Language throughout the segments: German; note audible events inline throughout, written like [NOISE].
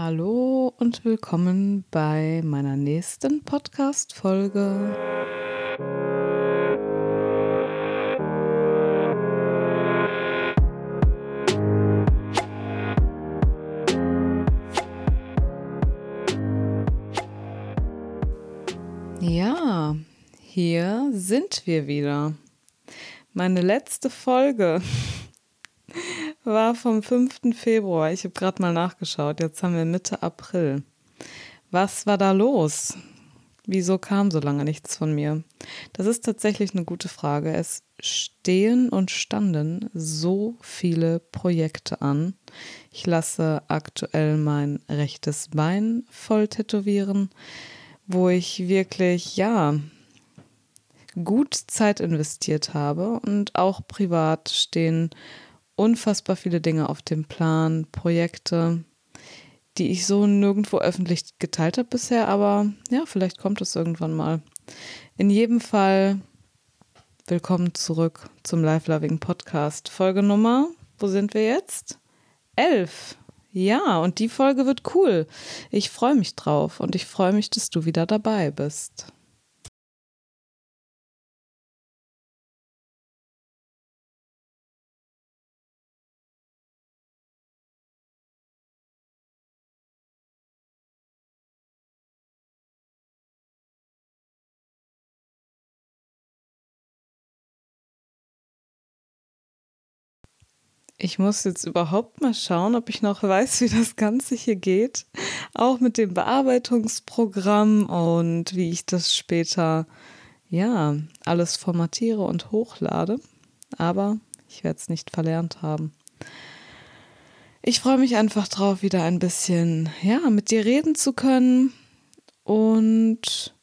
Hallo und willkommen bei meiner nächsten Podcast-Folge. Ja, hier sind wir wieder. Meine letzte Folge [LAUGHS] war vom 5. Februar. Ich habe gerade mal nachgeschaut. Jetzt haben wir Mitte April. Was war da los? Wieso kam so lange nichts von mir? Das ist tatsächlich eine gute Frage. Es stehen und standen so viele Projekte an. Ich lasse aktuell mein rechtes Bein voll tätowieren, wo ich wirklich, ja, gut Zeit investiert habe und auch privat stehen unfassbar viele Dinge auf dem Plan, Projekte, die ich so nirgendwo öffentlich geteilt habe bisher, aber ja, vielleicht kommt es irgendwann mal. In jedem Fall willkommen zurück zum Life Loving Podcast. Folge Nummer, wo sind wir jetzt? Elf. Ja, und die Folge wird cool. Ich freue mich drauf und ich freue mich, dass du wieder dabei bist. Ich muss jetzt überhaupt mal schauen, ob ich noch weiß, wie das Ganze hier geht. Auch mit dem Bearbeitungsprogramm und wie ich das später, ja, alles formatiere und hochlade. Aber ich werde es nicht verlernt haben. Ich freue mich einfach drauf, wieder ein bisschen, ja, mit dir reden zu können und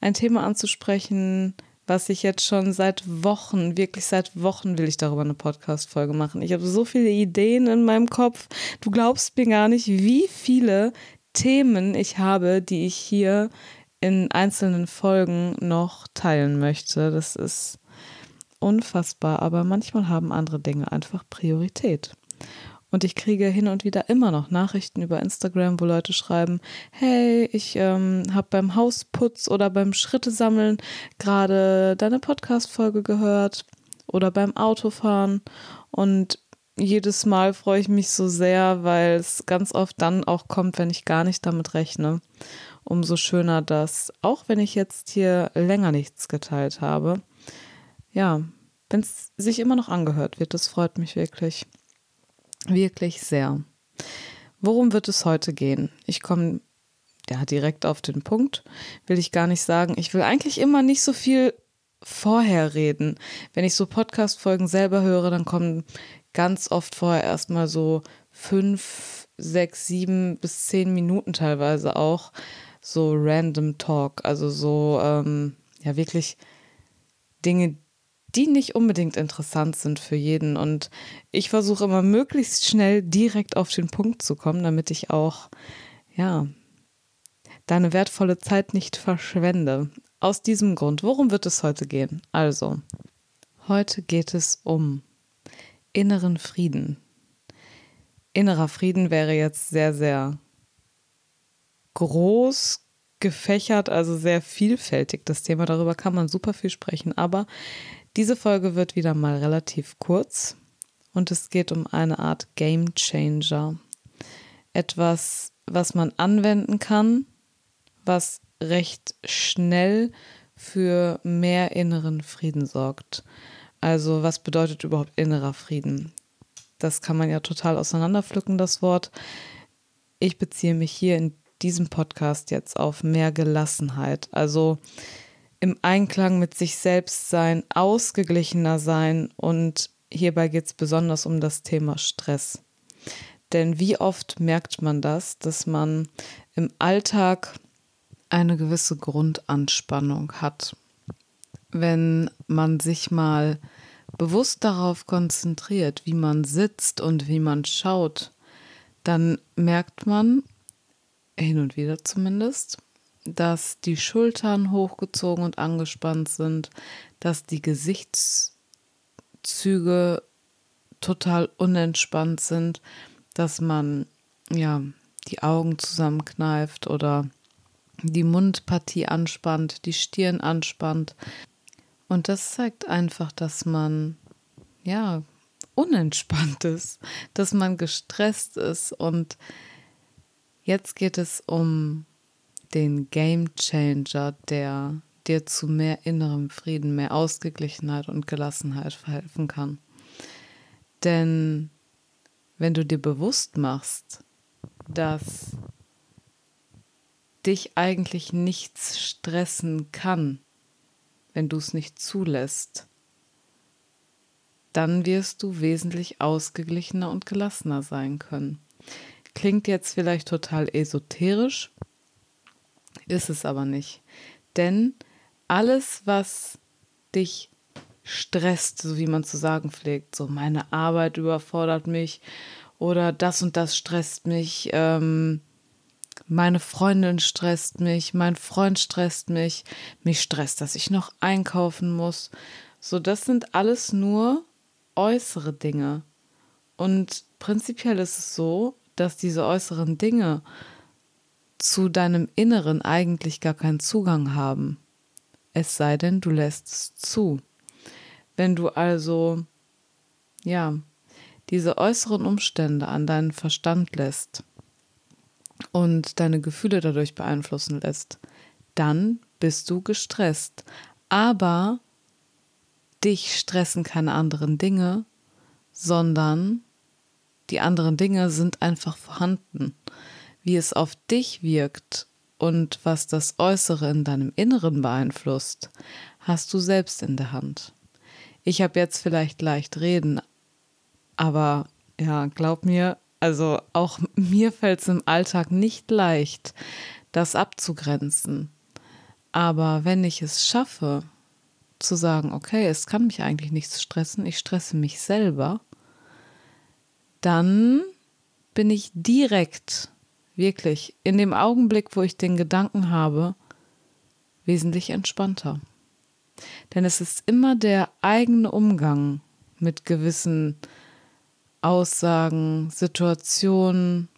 ein Thema anzusprechen, was ich jetzt schon seit Wochen, wirklich seit Wochen will ich darüber eine Podcast-Folge machen. Ich habe so viele Ideen in meinem Kopf. Du glaubst mir gar nicht, wie viele Themen ich habe, die ich hier in einzelnen Folgen noch teilen möchte. Das ist unfassbar, aber manchmal haben andere Dinge einfach Priorität. Und ich kriege hin und wieder immer noch Nachrichten über Instagram, wo Leute schreiben, hey, ich ähm, habe beim Hausputz oder beim Schrittesammeln gerade deine Podcast-Folge gehört oder beim Autofahren. Und jedes Mal freue ich mich so sehr, weil es ganz oft dann auch kommt, wenn ich gar nicht damit rechne. Umso schöner, dass auch wenn ich jetzt hier länger nichts geteilt habe, ja, wenn es sich immer noch angehört wird, das freut mich wirklich. Wirklich sehr. Worum wird es heute gehen? Ich komme ja direkt auf den Punkt, will ich gar nicht sagen. Ich will eigentlich immer nicht so viel vorher reden. Wenn ich so Podcast-Folgen selber höre, dann kommen ganz oft vorher erstmal so fünf, sechs, sieben bis zehn Minuten teilweise auch so random Talk. Also so, ähm, ja, wirklich Dinge, die nicht unbedingt interessant sind für jeden. Und ich versuche immer möglichst schnell direkt auf den Punkt zu kommen, damit ich auch, ja, deine wertvolle Zeit nicht verschwende. Aus diesem Grund, worum wird es heute gehen? Also, heute geht es um inneren Frieden. Innerer Frieden wäre jetzt sehr, sehr groß gefächert, also sehr vielfältig das Thema. Darüber kann man super viel sprechen. Aber diese Folge wird wieder mal relativ kurz und es geht um eine Art Game Changer. Etwas, was man anwenden kann, was recht schnell für mehr inneren Frieden sorgt. Also was bedeutet überhaupt innerer Frieden? Das kann man ja total auseinanderpflücken, das Wort. Ich beziehe mich hier in diesem Podcast jetzt auf mehr Gelassenheit. Also im Einklang mit sich selbst sein, ausgeglichener sein und hierbei geht es besonders um das Thema Stress. Denn wie oft merkt man das, dass man im Alltag eine gewisse Grundanspannung hat. Wenn man sich mal bewusst darauf konzentriert, wie man sitzt und wie man schaut, dann merkt man, hin und wieder zumindest, dass die Schultern hochgezogen und angespannt sind, dass die Gesichtszüge total unentspannt sind, dass man ja die Augen zusammenkneift oder die Mundpartie anspannt, die Stirn anspannt. Und das zeigt einfach, dass man ja unentspannt ist, dass man gestresst ist. Und jetzt geht es um den Game Changer, der dir zu mehr innerem Frieden, mehr Ausgeglichenheit und Gelassenheit verhelfen kann. Denn wenn du dir bewusst machst, dass dich eigentlich nichts stressen kann, wenn du es nicht zulässt, dann wirst du wesentlich ausgeglichener und gelassener sein können. Klingt jetzt vielleicht total esoterisch, ist es aber nicht. Denn alles, was dich stresst, so wie man zu sagen pflegt, so meine Arbeit überfordert mich oder das und das stresst mich, ähm, meine Freundin stresst mich, mein Freund stresst mich, mich stresst, dass ich noch einkaufen muss. So, das sind alles nur äußere Dinge. Und prinzipiell ist es so, dass diese äußeren Dinge zu deinem Inneren eigentlich gar keinen Zugang haben. Es sei denn, du lässt es zu. Wenn du also, ja, diese äußeren Umstände an deinen Verstand lässt und deine Gefühle dadurch beeinflussen lässt, dann bist du gestresst. Aber dich stressen keine anderen Dinge, sondern die anderen Dinge sind einfach vorhanden. Wie es auf dich wirkt und was das Äußere in deinem Inneren beeinflusst, hast du selbst in der Hand. Ich habe jetzt vielleicht leicht reden, aber ja, glaub mir, also auch [LAUGHS] mir fällt es im Alltag nicht leicht, das abzugrenzen. Aber wenn ich es schaffe, zu sagen, okay, es kann mich eigentlich nichts stressen, ich stresse mich selber, dann bin ich direkt, wirklich, in dem Augenblick, wo ich den Gedanken habe, wesentlich entspannter. Denn es ist immer der eigene Umgang mit gewissen Aussagen, Situationen,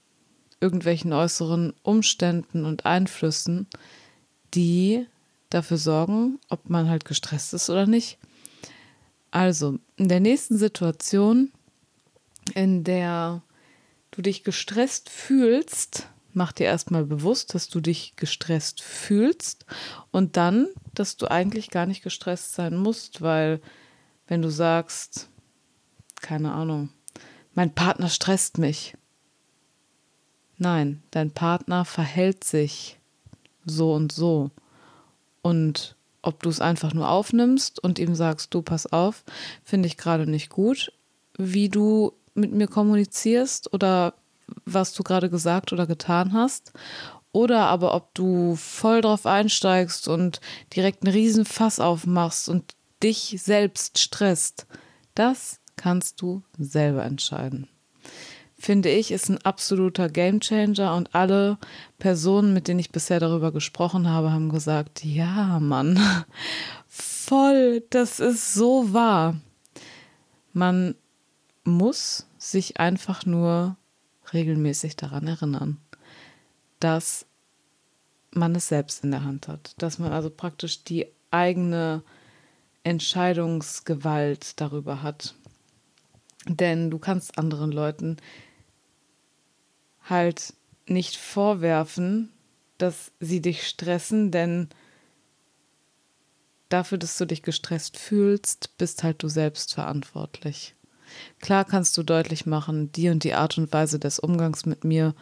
irgendwelchen äußeren Umständen und Einflüssen, die dafür sorgen, ob man halt gestresst ist oder nicht. Also, in der nächsten Situation, in der du dich gestresst fühlst, mach dir erstmal bewusst, dass du dich gestresst fühlst und dann, dass du eigentlich gar nicht gestresst sein musst, weil wenn du sagst, keine Ahnung, mein Partner stresst mich. Nein, dein Partner verhält sich so und so. Und ob du es einfach nur aufnimmst und ihm sagst, du pass auf, finde ich gerade nicht gut, wie du mit mir kommunizierst oder was du gerade gesagt oder getan hast. Oder aber ob du voll drauf einsteigst und direkt einen riesen Fass aufmachst und dich selbst stresst. Das kannst du selber entscheiden finde ich, ist ein absoluter Gamechanger und alle Personen, mit denen ich bisher darüber gesprochen habe, haben gesagt, ja, Mann, [LAUGHS] voll, das ist so wahr. Man muss sich einfach nur regelmäßig daran erinnern, dass man es selbst in der Hand hat, dass man also praktisch die eigene Entscheidungsgewalt darüber hat. Denn du kannst anderen Leuten halt nicht vorwerfen, dass sie dich stressen, denn dafür, dass du dich gestresst fühlst, bist halt du selbst verantwortlich. Klar kannst du deutlich machen, die und die Art und Weise des Umgangs mit mir,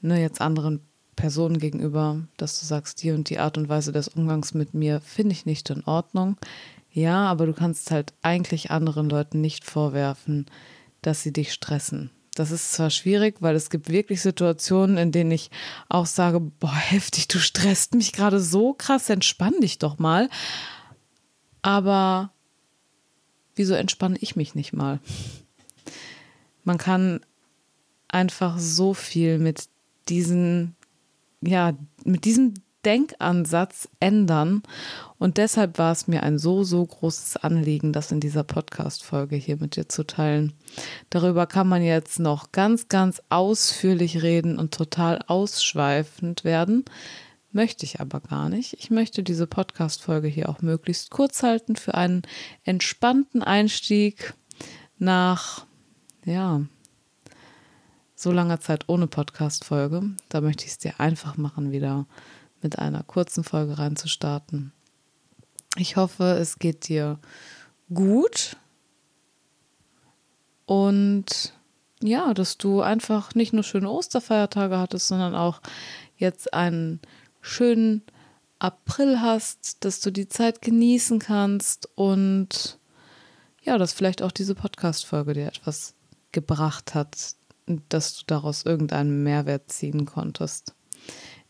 ne, jetzt anderen Personen gegenüber, dass du sagst, die und die Art und Weise des Umgangs mit mir finde ich nicht in Ordnung. Ja, aber du kannst halt eigentlich anderen Leuten nicht vorwerfen, dass sie dich stressen. Das ist zwar schwierig, weil es gibt wirklich Situationen, in denen ich auch sage, boah, heftig, du stresst mich gerade so krass, entspann dich doch mal. Aber wieso entspanne ich mich nicht mal? Man kann einfach so viel mit diesen, ja, mit diesem Denkansatz ändern. Und deshalb war es mir ein so, so großes Anliegen, das in dieser Podcast-Folge hier mit dir zu teilen. Darüber kann man jetzt noch ganz, ganz ausführlich reden und total ausschweifend werden. Möchte ich aber gar nicht. Ich möchte diese Podcast-Folge hier auch möglichst kurz halten für einen entspannten Einstieg nach, ja, so langer Zeit ohne Podcast-Folge. Da möchte ich es dir einfach machen, wieder mit einer kurzen Folge reinzustarten. Ich hoffe, es geht dir gut und ja, dass du einfach nicht nur schöne Osterfeiertage hattest, sondern auch jetzt einen schönen April hast, dass du die Zeit genießen kannst und ja, dass vielleicht auch diese Podcast-Folge dir etwas gebracht hat, dass du daraus irgendeinen Mehrwert ziehen konntest.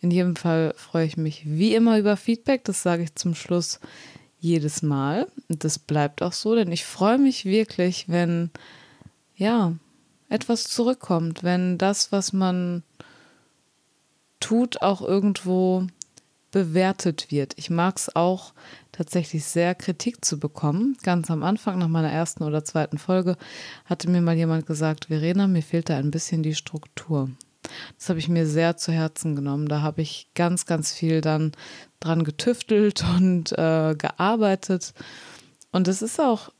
In jedem Fall freue ich mich wie immer über Feedback. Das sage ich zum Schluss jedes Mal. Und das bleibt auch so, denn ich freue mich wirklich, wenn ja etwas zurückkommt, wenn das, was man tut, auch irgendwo bewertet wird. Ich mag es auch tatsächlich sehr, Kritik zu bekommen. Ganz am Anfang, nach meiner ersten oder zweiten Folge, hatte mir mal jemand gesagt, Verena, mir fehlt da ein bisschen die Struktur. Das habe ich mir sehr zu Herzen genommen. Da habe ich ganz, ganz viel dann dran getüftelt [LAUGHS] und äh, gearbeitet. Und es ist auch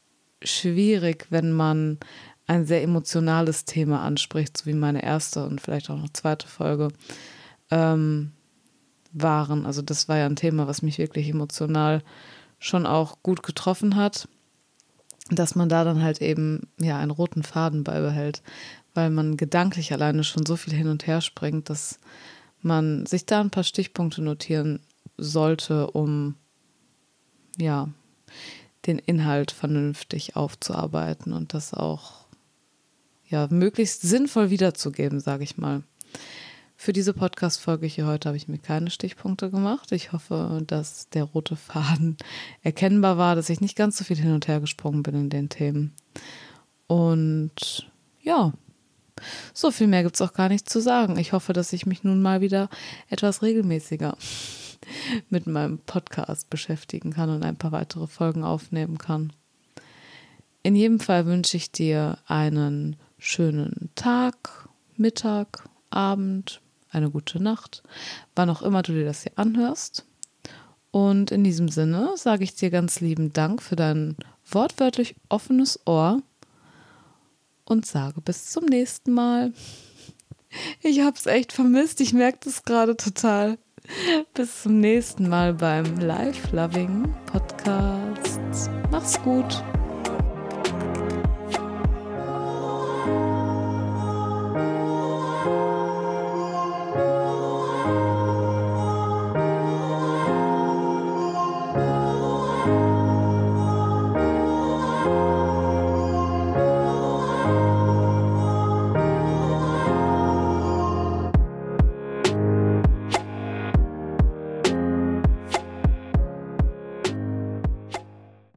schwierig, wenn man ein sehr emotionales Thema anspricht, so wie meine erste und vielleicht auch noch zweite Folge ähm, waren. Also das war ja ein Thema, was mich wirklich emotional schon auch gut getroffen hat, dass man da dann halt eben ja einen roten Faden beibehält, weil man gedanklich alleine schon so viel hin und her springt, dass man sich da ein paar Stichpunkte notieren sollte, um ja den Inhalt vernünftig aufzuarbeiten und das auch ja möglichst sinnvoll wiederzugeben, sage ich mal. Für diese Podcast-Folge hier heute habe ich mir keine Stichpunkte gemacht. Ich hoffe, dass der rote Faden [LAUGHS] erkennbar war, dass ich nicht ganz so viel hin und her gesprungen bin in den Themen. Und ja, so viel mehr gibt es auch gar nicht zu sagen. Ich hoffe, dass ich mich nun mal wieder etwas regelmäßiger [LAUGHS] mit meinem Podcast beschäftigen kann und ein paar weitere Folgen aufnehmen kann. In jedem Fall wünsche ich dir einen schönen Tag, Mittag, Abend, eine gute Nacht, wann auch immer du dir das hier anhörst. Und in diesem Sinne sage ich dir ganz lieben Dank für dein wortwörtlich offenes Ohr und sage bis zum nächsten Mal. Ich habe es echt vermisst, ich merke das gerade total. Bis zum nächsten Mal beim Life Loving Podcast. Mach's gut.